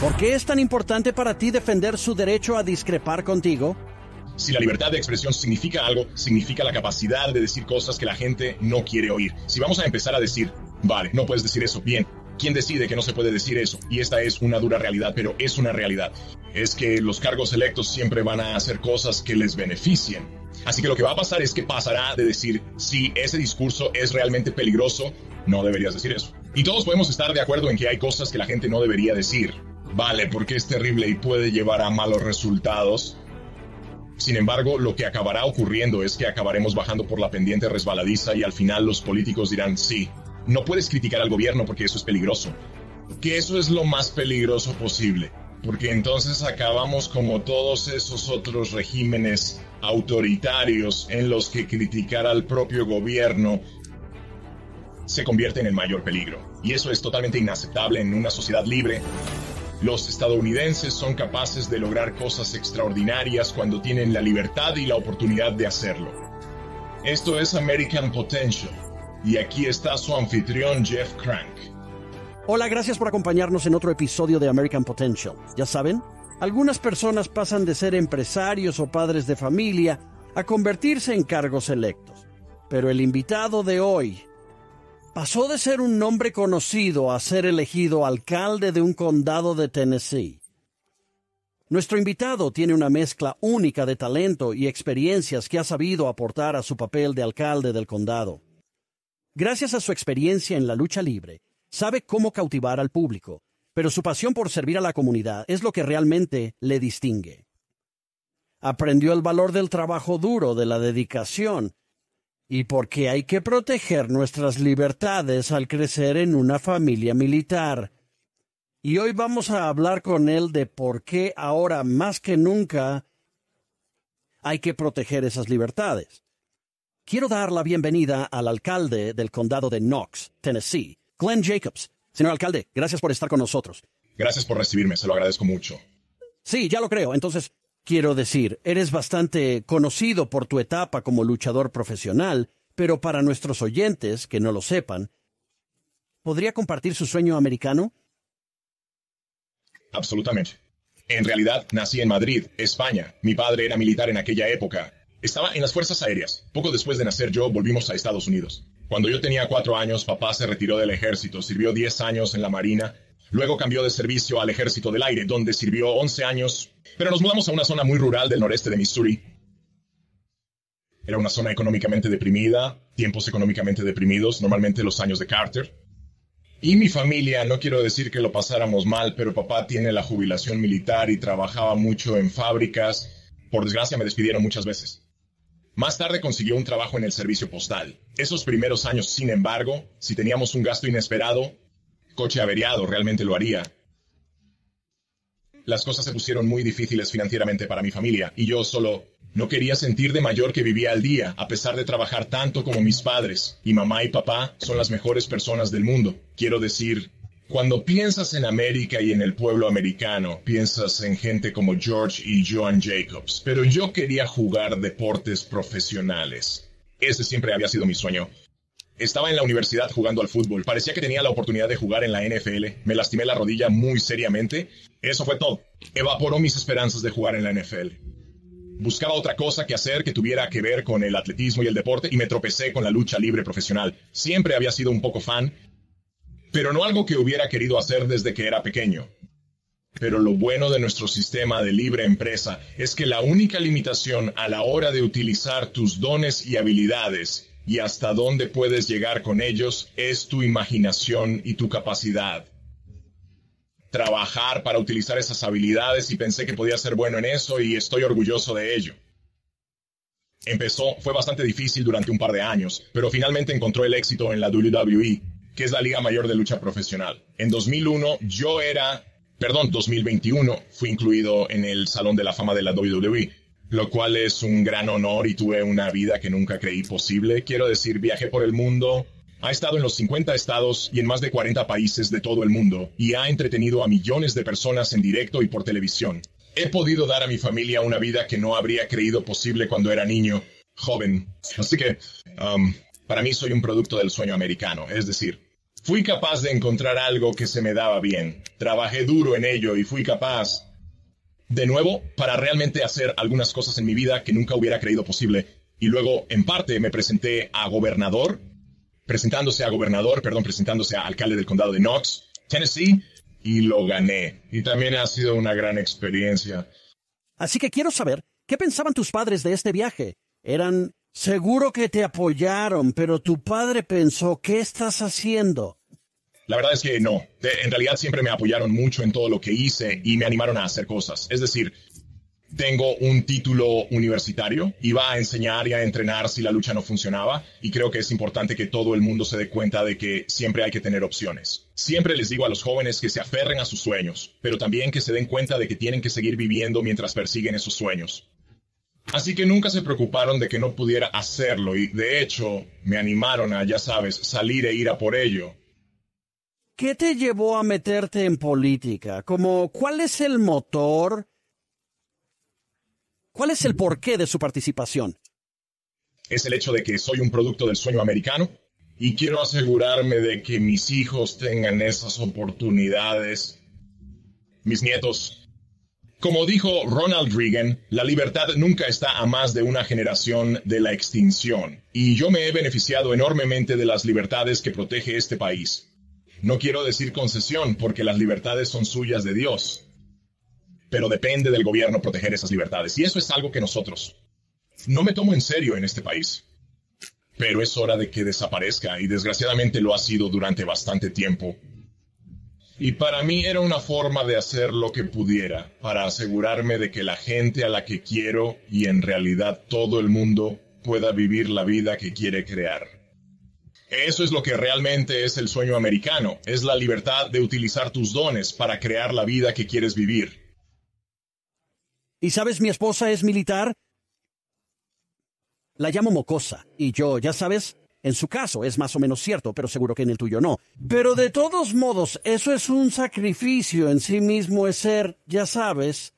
¿Por qué es tan importante para ti defender su derecho a discrepar contigo? Si la libertad de expresión significa algo, significa la capacidad de decir cosas que la gente no quiere oír. Si vamos a empezar a decir, vale, no puedes decir eso, bien, ¿quién decide que no se puede decir eso? Y esta es una dura realidad, pero es una realidad. Es que los cargos electos siempre van a hacer cosas que les beneficien. Así que lo que va a pasar es que pasará de decir, si ese discurso es realmente peligroso, no deberías decir eso. Y todos podemos estar de acuerdo en que hay cosas que la gente no debería decir. Vale, porque es terrible y puede llevar a malos resultados. Sin embargo, lo que acabará ocurriendo es que acabaremos bajando por la pendiente resbaladiza y al final los políticos dirán, sí, no puedes criticar al gobierno porque eso es peligroso. Que eso es lo más peligroso posible, porque entonces acabamos como todos esos otros regímenes autoritarios en los que criticar al propio gobierno se convierte en el mayor peligro. Y eso es totalmente inaceptable en una sociedad libre los estadounidenses son capaces de lograr cosas extraordinarias cuando tienen la libertad y la oportunidad de hacerlo. Esto es American Potential, y aquí está su anfitrión Jeff Crank. Hola, gracias por acompañarnos en otro episodio de American Potential. Ya saben, algunas personas pasan de ser empresarios o padres de familia a convertirse en cargos electos. Pero el invitado de hoy pasó de ser un nombre conocido a ser elegido alcalde de un condado de Tennessee. Nuestro invitado tiene una mezcla única de talento y experiencias que ha sabido aportar a su papel de alcalde del condado. Gracias a su experiencia en la lucha libre, sabe cómo cautivar al público, pero su pasión por servir a la comunidad es lo que realmente le distingue. Aprendió el valor del trabajo duro, de la dedicación y porque hay que proteger nuestras libertades al crecer en una familia militar. Y hoy vamos a hablar con él de por qué ahora más que nunca hay que proteger esas libertades. Quiero dar la bienvenida al alcalde del condado de Knox, Tennessee, Glenn Jacobs. Señor alcalde, gracias por estar con nosotros. Gracias por recibirme, se lo agradezco mucho. Sí, ya lo creo. Entonces, Quiero decir, eres bastante conocido por tu etapa como luchador profesional, pero para nuestros oyentes que no lo sepan, ¿podría compartir su sueño americano? Absolutamente. En realidad, nací en Madrid, España. Mi padre era militar en aquella época. Estaba en las Fuerzas Aéreas. Poco después de nacer yo, volvimos a Estados Unidos. Cuando yo tenía cuatro años, papá se retiró del ejército, sirvió diez años en la Marina Luego cambió de servicio al Ejército del Aire, donde sirvió 11 años, pero nos mudamos a una zona muy rural del noreste de Missouri. Era una zona económicamente deprimida, tiempos económicamente deprimidos, normalmente los años de Carter. Y mi familia, no quiero decir que lo pasáramos mal, pero papá tiene la jubilación militar y trabajaba mucho en fábricas. Por desgracia me despidieron muchas veces. Más tarde consiguió un trabajo en el servicio postal. Esos primeros años, sin embargo, si teníamos un gasto inesperado, coche averiado realmente lo haría. Las cosas se pusieron muy difíciles financieramente para mi familia y yo solo no quería sentir de mayor que vivía al día, a pesar de trabajar tanto como mis padres. Y mamá y papá son las mejores personas del mundo. Quiero decir, cuando piensas en América y en el pueblo americano, piensas en gente como George y Joan Jacobs. Pero yo quería jugar deportes profesionales. Ese siempre había sido mi sueño. Estaba en la universidad jugando al fútbol. Parecía que tenía la oportunidad de jugar en la NFL. Me lastimé la rodilla muy seriamente. Eso fue todo. Evaporó mis esperanzas de jugar en la NFL. Buscaba otra cosa que hacer que tuviera que ver con el atletismo y el deporte y me tropecé con la lucha libre profesional. Siempre había sido un poco fan, pero no algo que hubiera querido hacer desde que era pequeño. Pero lo bueno de nuestro sistema de libre empresa es que la única limitación a la hora de utilizar tus dones y habilidades y hasta dónde puedes llegar con ellos es tu imaginación y tu capacidad. Trabajar para utilizar esas habilidades y pensé que podía ser bueno en eso y estoy orgulloso de ello. Empezó, fue bastante difícil durante un par de años, pero finalmente encontró el éxito en la WWE, que es la liga mayor de lucha profesional. En 2001 yo era, perdón, 2021 fui incluido en el Salón de la Fama de la WWE lo cual es un gran honor y tuve una vida que nunca creí posible. Quiero decir, viajé por el mundo, ha estado en los 50 estados y en más de 40 países de todo el mundo y ha entretenido a millones de personas en directo y por televisión. He podido dar a mi familia una vida que no habría creído posible cuando era niño, joven. Así que, um, para mí soy un producto del sueño americano, es decir, Fui capaz de encontrar algo que se me daba bien. Trabajé duro en ello y fui capaz, de nuevo, para realmente hacer algunas cosas en mi vida que nunca hubiera creído posible. Y luego, en parte, me presenté a gobernador, presentándose a gobernador, perdón, presentándose a alcalde del condado de Knox, Tennessee, y lo gané. Y también ha sido una gran experiencia. Así que quiero saber, ¿qué pensaban tus padres de este viaje? Eran seguro que te apoyaron, pero tu padre pensó, ¿qué estás haciendo? La verdad es que no. en realidad siempre me apoyaron mucho en todo lo que hice y me animaron a hacer cosas. Es decir, tengo un título universitario, iba a enseñar y a entrenar si la lucha no funcionaba y creo que es importante que todo el mundo se dé cuenta de que siempre hay que tener opciones. Siempre les digo a los jóvenes que se aferren a sus sueños, pero también que se den cuenta de que tienen que seguir viviendo mientras persiguen esos sueños. Así que nunca se preocuparon de que no pudiera hacerlo y de hecho me animaron a, ya sabes, salir e ir a por ello. ¿Qué te llevó a meterte en política? Como, ¿cuál es el motor? ¿Cuál es el porqué de su participación? Es el hecho de que soy un producto del sueño americano y quiero asegurarme de que mis hijos tengan esas oportunidades. Mis nietos. Como dijo Ronald Reagan, la libertad nunca está a más de una generación de la extinción, y yo me he beneficiado enormemente de las libertades que protege este país. No quiero decir concesión porque las libertades son suyas de Dios, pero depende del gobierno proteger esas libertades. Y eso es algo que nosotros no me tomo en serio en este país. Pero es hora de que desaparezca y desgraciadamente lo ha sido durante bastante tiempo. Y para mí era una forma de hacer lo que pudiera para asegurarme de que la gente a la que quiero y en realidad todo el mundo pueda vivir la vida que quiere crear. Eso es lo que realmente es el sueño americano, es la libertad de utilizar tus dones para crear la vida que quieres vivir. ¿Y sabes, mi esposa es militar? La llamo mocosa, y yo, ya sabes, en su caso es más o menos cierto, pero seguro que en el tuyo no. Pero de todos modos, eso es un sacrificio en sí mismo, es ser, ya sabes,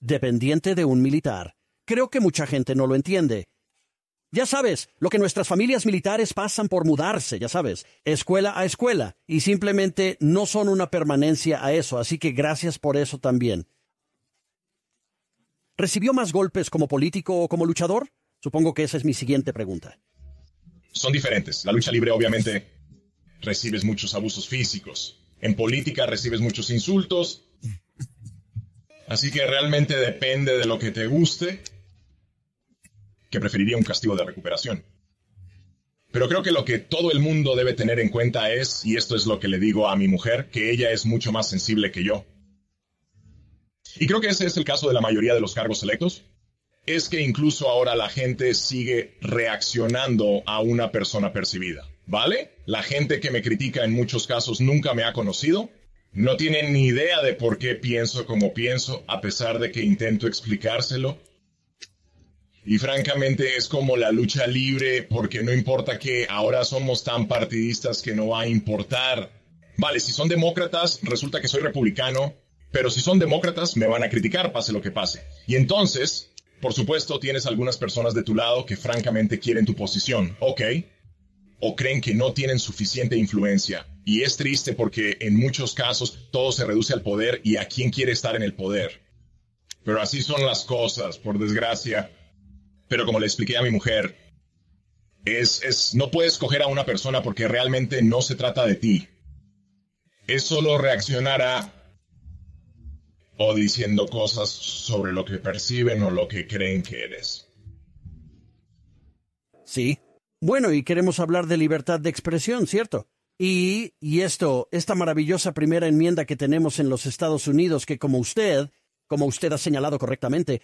dependiente de un militar. Creo que mucha gente no lo entiende. Ya sabes, lo que nuestras familias militares pasan por mudarse, ya sabes, escuela a escuela, y simplemente no son una permanencia a eso, así que gracias por eso también. ¿Recibió más golpes como político o como luchador? Supongo que esa es mi siguiente pregunta. Son diferentes. La lucha libre obviamente recibes muchos abusos físicos. En política recibes muchos insultos. Así que realmente depende de lo que te guste que preferiría un castigo de recuperación. Pero creo que lo que todo el mundo debe tener en cuenta es, y esto es lo que le digo a mi mujer, que ella es mucho más sensible que yo. Y creo que ese es el caso de la mayoría de los cargos electos. Es que incluso ahora la gente sigue reaccionando a una persona percibida. ¿Vale? La gente que me critica en muchos casos nunca me ha conocido. No tiene ni idea de por qué pienso como pienso, a pesar de que intento explicárselo. Y francamente es como la lucha libre, porque no importa que ahora somos tan partidistas que no va a importar. Vale, si son demócratas, resulta que soy republicano, pero si son demócratas, me van a criticar, pase lo que pase. Y entonces, por supuesto, tienes algunas personas de tu lado que francamente quieren tu posición, ¿ok? O creen que no tienen suficiente influencia. Y es triste porque en muchos casos todo se reduce al poder y a quién quiere estar en el poder. Pero así son las cosas, por desgracia. Pero como le expliqué a mi mujer, es, es, no puedes coger a una persona porque realmente no se trata de ti. Es solo reaccionar a o diciendo cosas sobre lo que perciben o lo que creen que eres. Sí. Bueno, y queremos hablar de libertad de expresión, ¿cierto? Y, y esto, esta maravillosa primera enmienda que tenemos en los Estados Unidos, que como usted, como usted ha señalado correctamente,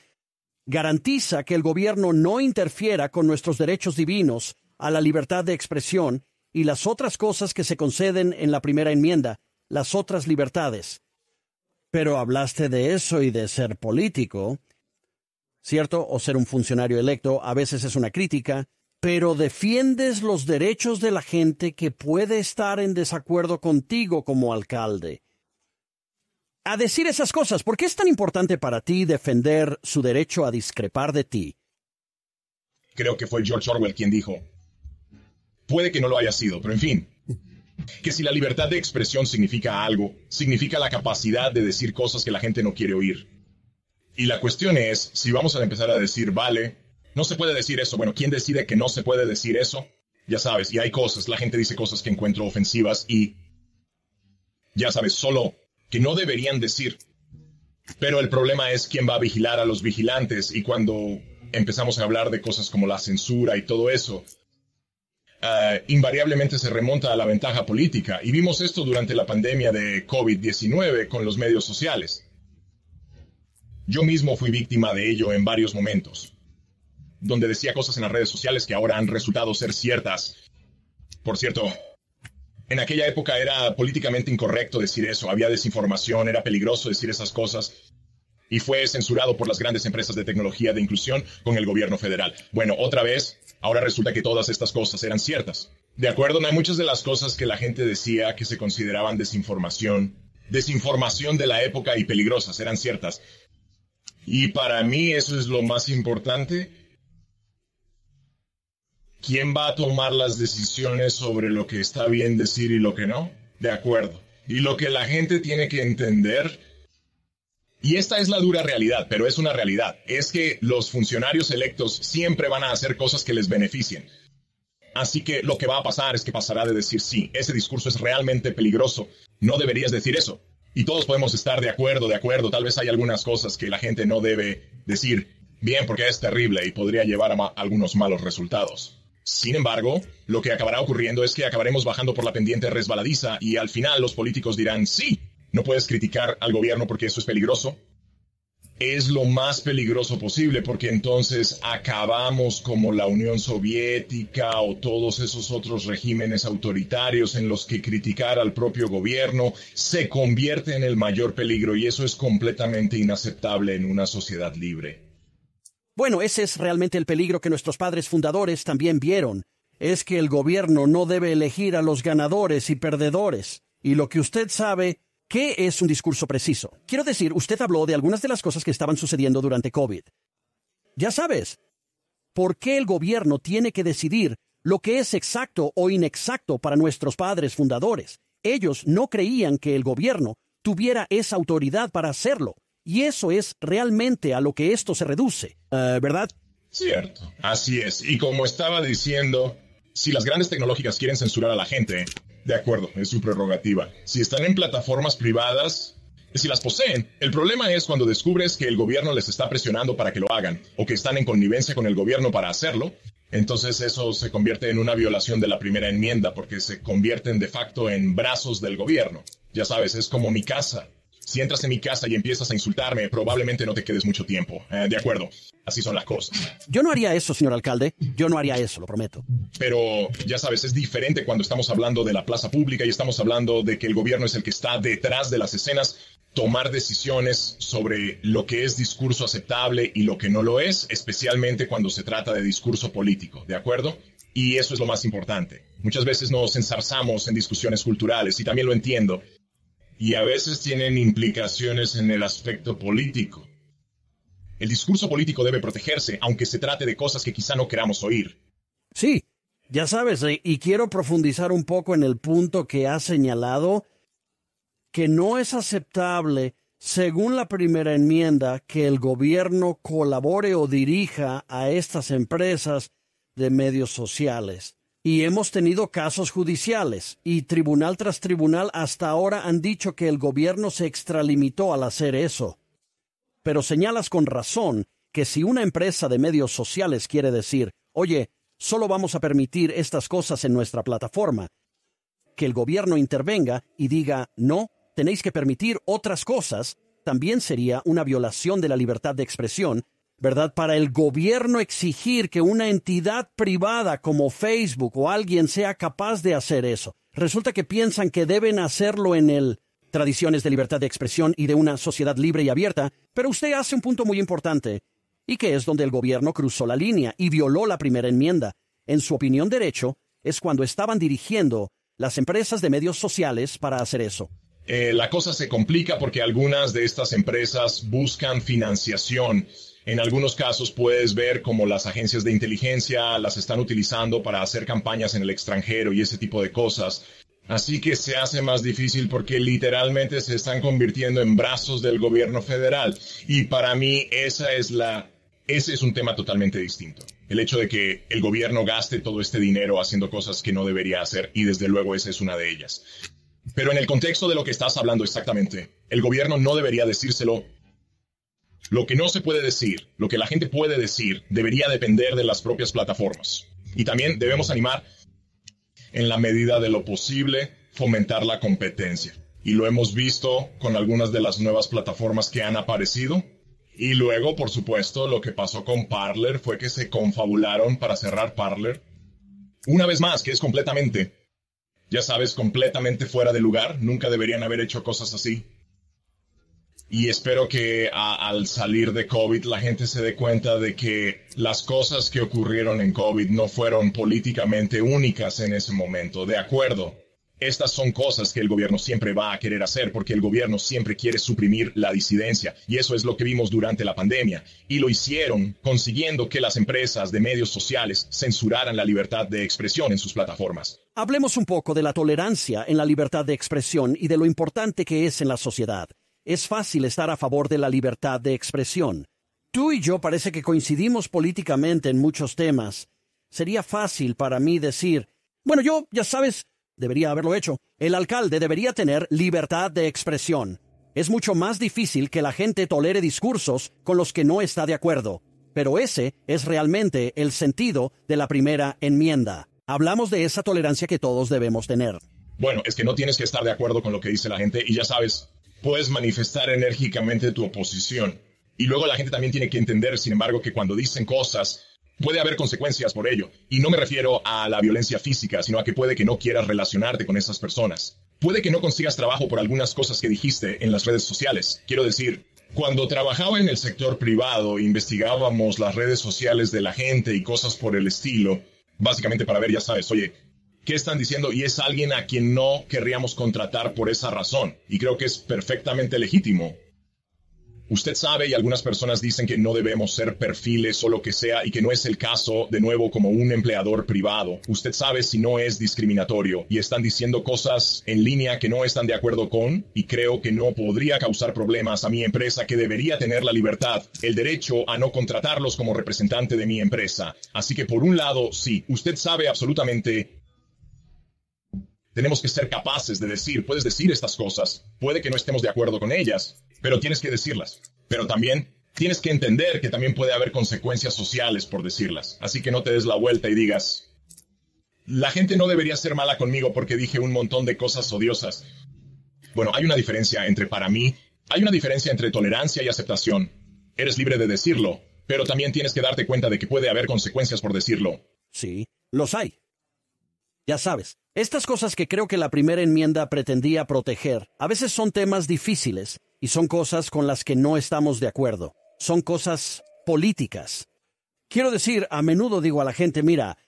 garantiza que el gobierno no interfiera con nuestros derechos divinos a la libertad de expresión y las otras cosas que se conceden en la primera enmienda, las otras libertades. Pero hablaste de eso y de ser político, ¿cierto? O ser un funcionario electo, a veces es una crítica, pero defiendes los derechos de la gente que puede estar en desacuerdo contigo como alcalde a decir esas cosas? ¿Por qué es tan importante para ti defender su derecho a discrepar de ti? Creo que fue George Orwell quien dijo, puede que no lo haya sido, pero en fin, que si la libertad de expresión significa algo, significa la capacidad de decir cosas que la gente no quiere oír. Y la cuestión es, si vamos a empezar a decir, vale, no se puede decir eso, bueno, ¿quién decide que no se puede decir eso? Ya sabes, y hay cosas, la gente dice cosas que encuentro ofensivas y, ya sabes, solo que no deberían decir. Pero el problema es quién va a vigilar a los vigilantes y cuando empezamos a hablar de cosas como la censura y todo eso, uh, invariablemente se remonta a la ventaja política. Y vimos esto durante la pandemia de COVID-19 con los medios sociales. Yo mismo fui víctima de ello en varios momentos, donde decía cosas en las redes sociales que ahora han resultado ser ciertas. Por cierto, en aquella época era políticamente incorrecto decir eso, había desinformación, era peligroso decir esas cosas y fue censurado por las grandes empresas de tecnología de inclusión con el gobierno federal. Bueno, otra vez, ahora resulta que todas estas cosas eran ciertas. De acuerdo, no hay muchas de las cosas que la gente decía que se consideraban desinformación, desinformación de la época y peligrosas, eran ciertas. Y para mí eso es lo más importante. ¿Quién va a tomar las decisiones sobre lo que está bien decir y lo que no? De acuerdo. Y lo que la gente tiene que entender, y esta es la dura realidad, pero es una realidad, es que los funcionarios electos siempre van a hacer cosas que les beneficien. Así que lo que va a pasar es que pasará de decir sí, ese discurso es realmente peligroso, no deberías decir eso. Y todos podemos estar de acuerdo, de acuerdo. Tal vez hay algunas cosas que la gente no debe decir bien porque es terrible y podría llevar a algunos malos resultados. Sin embargo, lo que acabará ocurriendo es que acabaremos bajando por la pendiente resbaladiza y al final los políticos dirán, sí, no puedes criticar al gobierno porque eso es peligroso, es lo más peligroso posible porque entonces acabamos como la Unión Soviética o todos esos otros regímenes autoritarios en los que criticar al propio gobierno se convierte en el mayor peligro y eso es completamente inaceptable en una sociedad libre. Bueno, ese es realmente el peligro que nuestros padres fundadores también vieron. Es que el gobierno no debe elegir a los ganadores y perdedores. Y lo que usted sabe ¿Qué es un discurso preciso? Quiero decir, usted habló de algunas de las cosas que estaban sucediendo durante COVID. Ya sabes, ¿por qué el gobierno tiene que decidir lo que es exacto o inexacto para nuestros padres fundadores? Ellos no creían que el gobierno tuviera esa autoridad para hacerlo. Y eso es realmente a lo que esto se reduce, uh, ¿verdad? Cierto, así es. Y como estaba diciendo, si las grandes tecnológicas quieren censurar a la gente, de acuerdo, es su prerrogativa. Si están en plataformas privadas, si las poseen. El problema es cuando descubres que el gobierno les está presionando para que lo hagan o que están en connivencia con el gobierno para hacerlo. Entonces eso se convierte en una violación de la primera enmienda porque se convierten de facto en brazos del gobierno. Ya sabes, es como mi casa. Si entras en mi casa y empiezas a insultarme, probablemente no te quedes mucho tiempo. Eh, de acuerdo, así son las cosas. Yo no haría eso, señor alcalde. Yo no haría eso, lo prometo. Pero, ya sabes, es diferente cuando estamos hablando de la plaza pública y estamos hablando de que el gobierno es el que está detrás de las escenas, tomar decisiones sobre lo que es discurso aceptable y lo que no lo es, especialmente cuando se trata de discurso político, ¿de acuerdo? Y eso es lo más importante. Muchas veces nos ensarzamos en discusiones culturales y también lo entiendo, y a veces tienen implicaciones en el aspecto político. El discurso político debe protegerse, aunque se trate de cosas que quizá no queramos oír. Sí, ya sabes, eh, y quiero profundizar un poco en el punto que has señalado, que no es aceptable, según la primera enmienda, que el gobierno colabore o dirija a estas empresas de medios sociales. Y hemos tenido casos judiciales, y tribunal tras tribunal hasta ahora han dicho que el gobierno se extralimitó al hacer eso. Pero señalas con razón que si una empresa de medios sociales quiere decir, oye, solo vamos a permitir estas cosas en nuestra plataforma, que el gobierno intervenga y diga, no, tenéis que permitir otras cosas, también sería una violación de la libertad de expresión ¿verdad? Para el gobierno exigir que una entidad privada como Facebook o alguien sea capaz de hacer eso. Resulta que piensan que deben hacerlo en el tradiciones de libertad de expresión y de una sociedad libre y abierta, pero usted hace un punto muy importante, y que es donde el gobierno cruzó la línea y violó la primera enmienda. En su opinión derecho, es cuando estaban dirigiendo las empresas de medios sociales para hacer eso. Eh, la cosa se complica porque algunas de estas empresas buscan financiación en algunos casos puedes ver cómo las agencias de inteligencia las están utilizando para hacer campañas en el extranjero y ese tipo de cosas. Así que se hace más difícil porque literalmente se están convirtiendo en brazos del gobierno federal. Y para mí esa es la, ese es un tema totalmente distinto. El hecho de que el gobierno gaste todo este dinero haciendo cosas que no debería hacer y desde luego esa es una de ellas. Pero en el contexto de lo que estás hablando exactamente, el gobierno no debería decírselo. Lo que no se puede decir, lo que la gente puede decir, debería depender de las propias plataformas. Y también debemos animar en la medida de lo posible, fomentar la competencia. Y lo hemos visto con algunas de las nuevas plataformas que han aparecido. Y luego, por supuesto, lo que pasó con Parler fue que se confabularon para cerrar Parler. Una vez más, que es completamente, ya sabes, completamente fuera de lugar. Nunca deberían haber hecho cosas así. Y espero que al salir de COVID la gente se dé cuenta de que las cosas que ocurrieron en COVID no fueron políticamente únicas en ese momento. De acuerdo, estas son cosas que el gobierno siempre va a querer hacer porque el gobierno siempre quiere suprimir la disidencia y eso es lo que vimos durante la pandemia y lo hicieron consiguiendo que las empresas de medios sociales censuraran la libertad de expresión en sus plataformas. Hablemos un poco de la tolerancia en la libertad de expresión y de lo importante que es en la sociedad es fácil estar a favor de la libertad de expresión. Tú y yo parece que coincidimos políticamente en muchos temas. Sería fácil para mí decir, bueno, yo, ya sabes, debería haberlo hecho. El alcalde debería tener libertad de expresión. Es mucho más difícil que la gente tolere discursos con los que no está de acuerdo. Pero ese es realmente el sentido de la primera enmienda. Hablamos de esa tolerancia que todos debemos tener. Bueno, es que no tienes que estar de acuerdo con lo que dice la gente y ya sabes, puedes manifestar enérgicamente tu oposición. Y luego la gente también tiene que entender, sin embargo, que cuando dicen cosas, puede haber consecuencias por ello. Y no me refiero a la violencia física, sino a que puede que no quieras relacionarte con esas personas. Puede que no consigas trabajo por algunas cosas que dijiste en las redes sociales. Quiero decir, cuando trabajaba en el sector privado, investigábamos las redes sociales de la gente y cosas por el estilo, básicamente para ver, ya sabes, oye, qué están diciendo y es alguien a quien no querríamos contratar por esa razón. Y creo que es perfectamente legítimo. Usted sabe y algunas personas dicen que no debemos ser perfiles o lo que sea y que no es el caso de nuevo como un empleador privado. Usted sabe si no es discriminatorio y están diciendo cosas en línea que no están de acuerdo con y creo que no podría causar problemas a mi empresa que debería tener la libertad, el derecho a no contratarlos como representante de mi empresa. Así que por un lado, sí, usted sabe absolutamente tenemos que ser capaces de decir, puedes decir estas cosas, puede que no estemos de acuerdo con ellas, pero tienes que decirlas. Pero también tienes que entender que también puede haber consecuencias sociales por decirlas. Así que no te des la vuelta y digas, la gente no debería ser mala conmigo porque dije un montón de cosas odiosas. Bueno, hay una diferencia entre para mí, hay una diferencia entre tolerancia y aceptación. Eres libre de decirlo, pero también tienes que darte cuenta de que puede haber consecuencias por decirlo. Sí, los hay. Ya sabes, estas cosas que creo que la primera enmienda pretendía proteger, a veces son temas difíciles y son cosas con las que no estamos de acuerdo. Son cosas políticas. Quiero decir, a menudo digo a la gente, mira,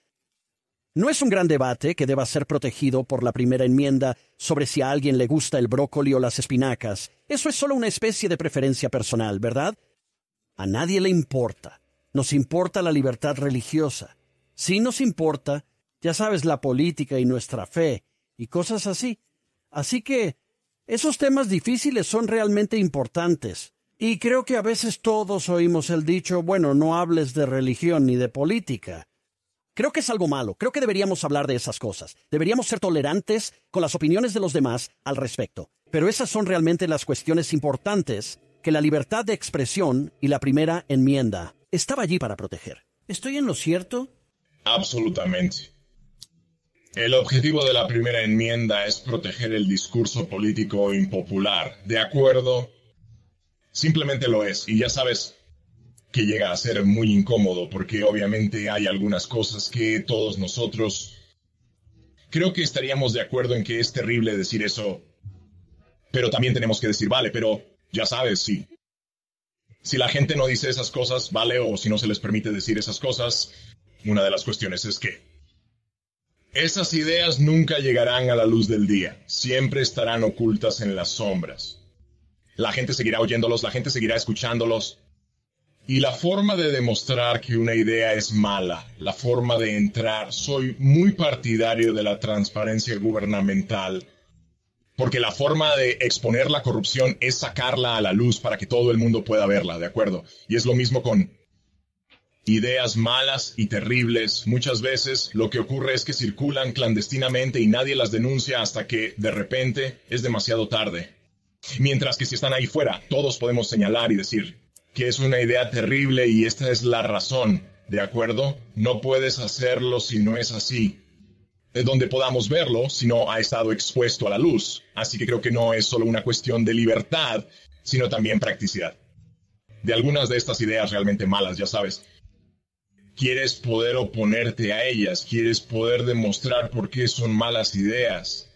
no es un gran debate que deba ser protegido por la primera enmienda sobre si a alguien le gusta el brócoli o las espinacas. Eso es solo una especie de preferencia personal, ¿verdad? A nadie le importa. Nos importa la libertad religiosa. Sí nos importa ya sabes, la política y nuestra fe y cosas así. Así que esos temas difíciles son realmente importantes. Y creo que a veces todos oímos el dicho, bueno, no hables de religión ni de política. Creo que es algo malo, creo que deberíamos hablar de esas cosas. Deberíamos ser tolerantes con las opiniones de los demás al respecto. Pero esas son realmente las cuestiones importantes que la libertad de expresión y la primera enmienda estaba allí para proteger. ¿Estoy en lo cierto? Absolutamente. El objetivo de la primera enmienda es proteger el discurso político impopular. ¿De acuerdo? Simplemente lo es. Y ya sabes que llega a ser muy incómodo porque obviamente hay algunas cosas que todos nosotros... Creo que estaríamos de acuerdo en que es terrible decir eso. Pero también tenemos que decir, vale, pero ya sabes, sí. Si la gente no dice esas cosas, vale, o si no se les permite decir esas cosas, una de las cuestiones es que esas ideas nunca llegarán a la luz del día, siempre estarán ocultas en las sombras. La gente seguirá oyéndolos, la gente seguirá escuchándolos, Y la forma de demostrar que una idea es mala, la forma de entrar, soy muy partidario de la transparencia gubernamental, porque la forma de exponer la corrupción es sacarla a la luz para que todo el mundo pueda verla, ¿de acuerdo? Y es lo mismo con ideas malas y terribles. Muchas veces lo que ocurre es que circulan clandestinamente y nadie las denuncia hasta que de repente es demasiado tarde. Mientras que si están ahí fuera, todos podemos señalar y decir, que es una idea terrible y esta es la razón, ¿de acuerdo? No puedes hacerlo si no es así. De donde podamos verlo si no ha estado expuesto a la luz. Así que creo que no es solo una cuestión de libertad, sino también practicidad. De algunas de estas ideas realmente malas, ya sabes. Quieres poder oponerte a ellas, quieres poder demostrar por qué son malas ideas.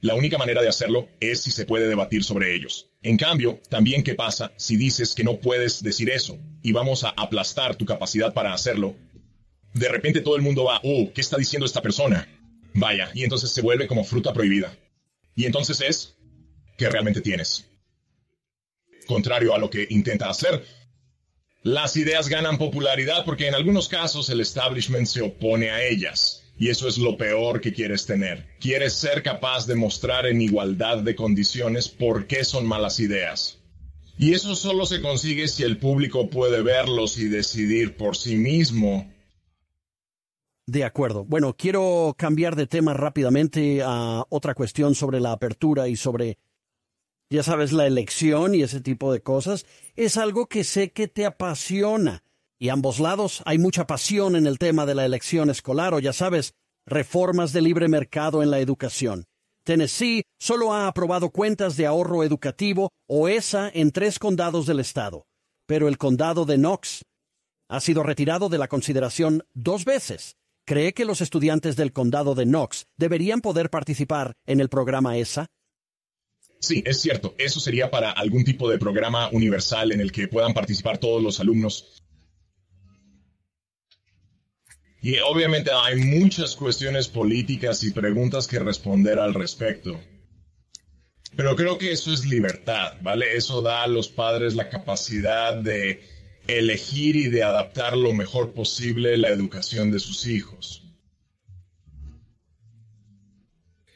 La única manera de hacerlo es si se puede debatir sobre ellos. En cambio, también qué pasa si dices que no puedes decir eso y vamos a aplastar tu capacidad para hacerlo. De repente todo el mundo va, oh, ¿qué está diciendo esta persona? Vaya, y entonces se vuelve como fruta prohibida. Y entonces es que realmente tienes. Contrario a lo que intenta hacer, las ideas ganan popularidad porque en algunos casos el establishment se opone a ellas. Y eso es lo peor que quieres tener. Quieres ser capaz de mostrar en igualdad de condiciones por qué son malas ideas. Y eso solo se consigue si el público puede verlos y decidir por sí mismo. De acuerdo. Bueno, quiero cambiar de tema rápidamente a otra cuestión sobre la apertura y sobre, ya sabes, la elección y ese tipo de cosas. Es algo que sé que te apasiona y ambos lados hay mucha pasión en el tema de la elección escolar o ya sabes, reformas de libre mercado en la educación. Tennessee solo ha aprobado cuentas de ahorro educativo o ESA en tres condados del estado, pero el condado de Knox ha sido retirado de la consideración dos veces. ¿Cree que los estudiantes del condado de Knox deberían poder participar en el programa ESA? Sí, es cierto. Eso sería para algún tipo de programa universal en el que puedan participar todos los alumnos. Y obviamente hay muchas cuestiones políticas y preguntas que responder al respecto. Pero creo que eso es libertad, ¿vale? Eso da a los padres la capacidad de elegir y de adaptar lo mejor posible la educación de sus hijos.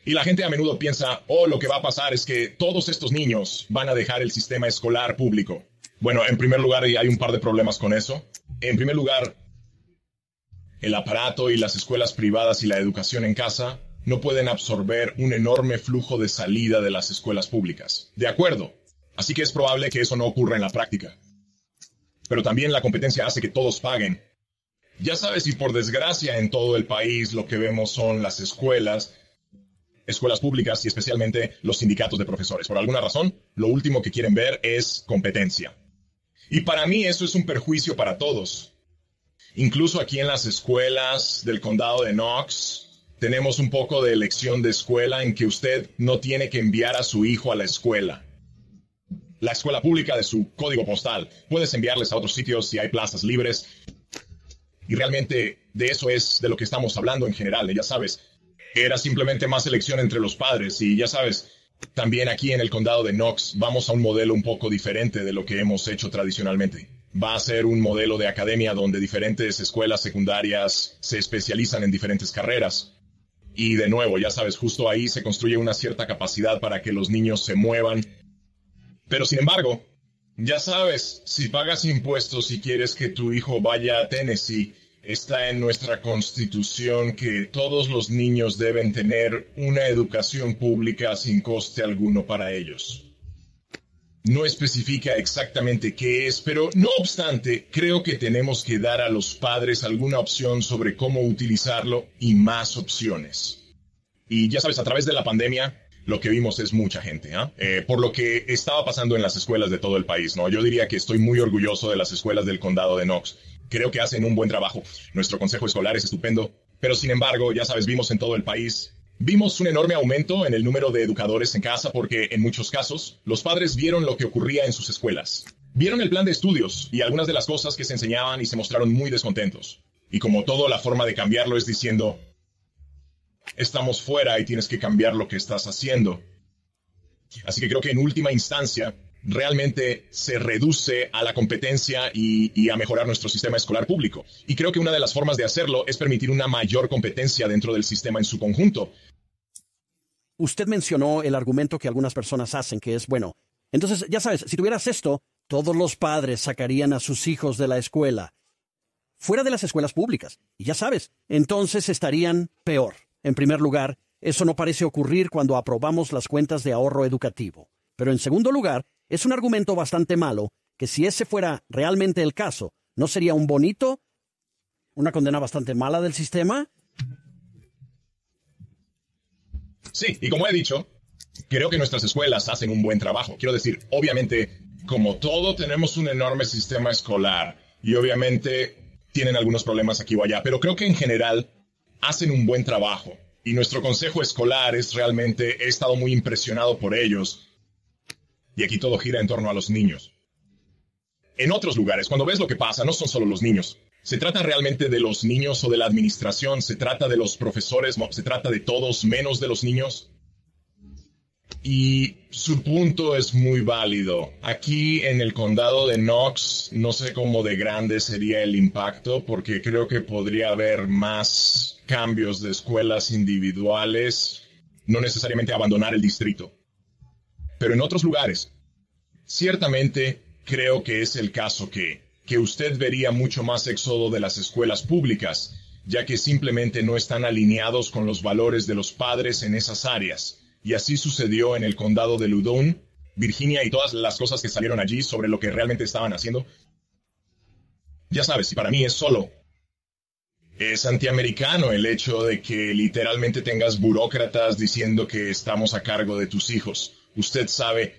Y la gente a menudo piensa, oh, lo que va a pasar es que todos estos niños van a dejar el sistema escolar público. Bueno, en primer lugar, hay un par de problemas con eso. En primer lugar, el aparato y las escuelas privadas y la educación en casa no pueden absorber un enorme flujo de salida de las escuelas públicas. De acuerdo. Así que es probable que eso no ocurra en la práctica. Pero también la competencia hace que todos paguen. Ya sabes, y por desgracia en todo el país lo que vemos son las escuelas, escuelas públicas y especialmente los sindicatos de profesores. Por alguna razón, lo último que quieren ver es competencia. Y para mí eso es un perjuicio para todos. Incluso aquí en las escuelas del condado de Knox, tenemos un poco de elección de escuela en que usted no tiene que enviar a su hijo a la escuela. La escuela pública de su código postal. Puedes enviarles a otros sitios si hay plazas libres. Y realmente de eso es de lo que estamos hablando en general, ya sabes. Era simplemente más elección entre los padres y ya sabes, también aquí en el condado de Knox vamos a un modelo un poco diferente de lo que hemos hecho tradicionalmente va a ser un modelo de academia donde diferentes escuelas secundarias se especializan en diferentes carreras. Y de nuevo, ya sabes, justo ahí se construye una cierta capacidad para que los niños se muevan. Pero sin embargo, ya sabes, si pagas impuestos y quieres que tu hijo vaya a Tennessee, está en nuestra constitución que todos los niños deben tener una educación pública sin coste alguno para ellos no especifica exactamente qué es, pero no obstante, creo que tenemos que dar a los padres alguna opción sobre cómo utilizarlo y más opciones. Y ya sabes, a través de la pandemia, lo que vimos es mucha gente, ¿ah? eh, por lo que estaba pasando en las escuelas de todo el país, ¿no? Yo diría que estoy muy orgulloso de las escuelas del condado de Knox. Creo que hacen un buen trabajo. Nuestro consejo escolar es estupendo, pero sin embargo, ya sabes, vimos en todo el país Vimos un enorme aumento en el número de educadores en casa porque, en muchos casos, los padres vieron lo que ocurría en sus escuelas. Vieron el plan de estudios y algunas de las cosas que se enseñaban y se mostraron muy descontentos. Y como todo, la forma de cambiarlo es diciendo, estamos fuera y tienes que cambiar lo que estás haciendo. Así que creo que en última instancia, realmente se reduce a la competencia y, a mejorar nuestro sistema escolar público. Y creo que una de las formas de hacerlo es permitir una mayor competencia dentro del sistema en su conjunto. Usted mencionó el argumento que algunas personas hacen, que es, bueno, entonces, ya sabes, si tuvieras esto, todos los padres sacarían a sus hijos de la escuela, fuera de las escuelas públicas. Y ya sabes, entonces estarían peor. En primer lugar, eso no parece ocurrir cuando aprobamos las cuentas de ahorro educativo. Pero en segundo lugar, es un argumento bastante malo que si ese fuera realmente el caso, ¿no sería un bonito, una condena bastante mala del sistema? Sí, y como he dicho, creo que nuestras escuelas hacen un buen trabajo. Quiero decir, obviamente, como todo, tenemos un enorme sistema escolar y obviamente tienen algunos problemas aquí o allá, pero creo que en general hacen un buen trabajo. Y nuestro consejo escolar es realmente, he estado muy impresionado por ellos y aquí todo gira en torno a los niños. En otros lugares, cuando ves lo que pasa, no son solo los niños. Se trata realmente de los niños o de la administración, se trata de los profesores, se trata de todos menos de los niños. Y su punto es muy válido. Aquí en el condado de Knox, no sé cómo de grande sería el impacto, porque creo que podría haber más cambios de escuelas individuales, no necesariamente abandonar el distrito. Pero en otros lugares, ciertamente creo que es el caso que, que usted vería mucho más éxodo de las escuelas públicas, ya que simplemente no están alineados con los valores de los padres en esas áreas. Y así sucedió en el condado de Loudoun, Virginia y todas las cosas que salieron allí sobre lo que realmente estaban haciendo. Ya sabes, y para mí es solo. Es antiamericano el hecho de que literalmente tengas burócratas diciendo que estamos a cargo de tus hijos usted sabe.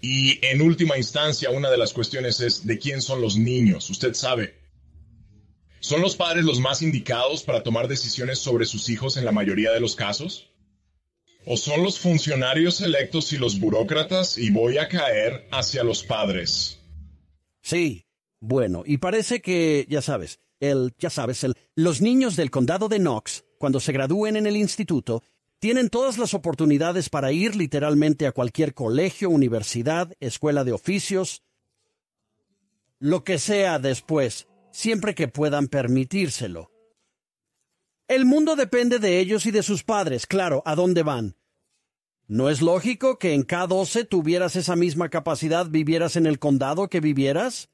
Y en última instancia, una de las cuestiones es de quién son los niños, usted sabe. ¿Son los padres los más indicados para tomar decisiones sobre sus hijos en la mayoría de los casos? ¿O son los funcionarios electos y los burócratas y voy a caer hacia los padres? Sí, bueno, y parece que, ya sabes, el, ya sabes, el, los niños del condado de Knox, cuando se gradúen en el instituto, tienen todas las oportunidades para ir literalmente a cualquier colegio, universidad, escuela de oficios, lo que sea después, siempre que puedan permitírselo. El mundo depende de ellos y de sus padres, claro, a dónde van. ¿No es lógico que en K12 tuvieras esa misma capacidad, vivieras en el condado que vivieras?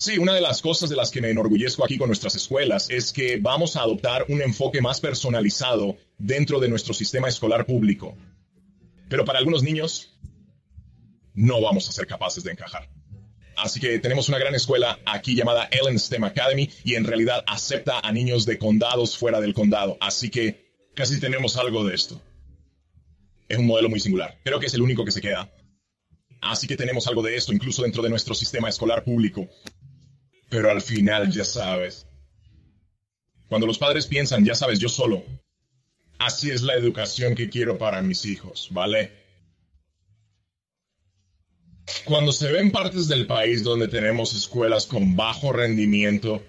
Sí, una de las cosas de las que me enorgullezco aquí con nuestras escuelas es que vamos a adoptar un enfoque más personalizado dentro de nuestro sistema escolar público. Pero para algunos niños no vamos a ser capaces de encajar. Así que tenemos una gran escuela aquí llamada Ellen STEM Academy y en realidad acepta a niños de condados fuera del condado. Así que casi tenemos algo de esto. Es un modelo muy singular. Creo que es el único que se queda. Así que tenemos algo de esto incluso dentro de nuestro sistema escolar público. Pero al final, ya sabes. Cuando los padres piensan, ya sabes, yo solo. Así es la educación que quiero para mis hijos, ¿vale? Cuando se ven partes del país donde tenemos escuelas con bajo rendimiento,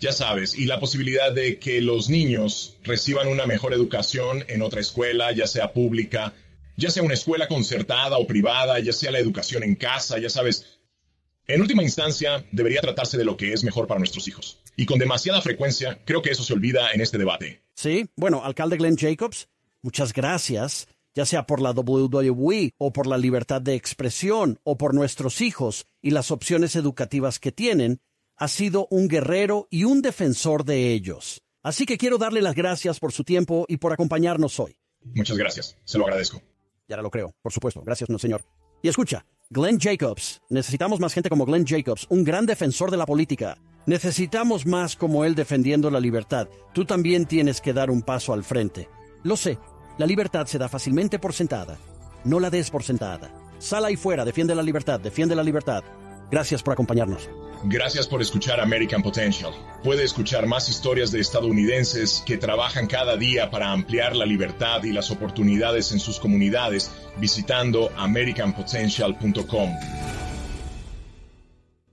ya sabes, y la posibilidad de que los niños reciban una mejor educación en otra escuela, ya sea pública, ya sea una escuela concertada o privada, ya sea la educación en casa, ya sabes, en última instancia, debería tratarse de lo que es mejor para nuestros hijos. Y con demasiada frecuencia, creo que eso se olvida en este debate. Sí, bueno, alcalde Glenn Jacobs, muchas gracias, ya sea por la WWE o por la libertad de expresión o por nuestros hijos y las opciones educativas que tienen, ha sido un guerrero y un defensor de ellos. Así que quiero darle las gracias por su tiempo y por acompañarnos hoy. Muchas gracias, se lo agradezco. Ya lo creo, por supuesto. Gracias, no, señor. Y escucha, Glenn Jacobs. Necesitamos más gente como Glenn Jacobs, un gran defensor de la política. Necesitamos más como él defendiendo la libertad. Tú también tienes que dar un paso al frente. Lo sé, la libertad se da fácilmente por sentada. No la des por sentada. Sal ahí fuera, defiende la libertad, defiende la libertad. Gracias por acompañarnos. Gracias por escuchar American Potential. Puede escuchar más historias de estadounidenses que trabajan cada día para ampliar la libertad y las oportunidades en sus comunidades visitando americanpotential.com.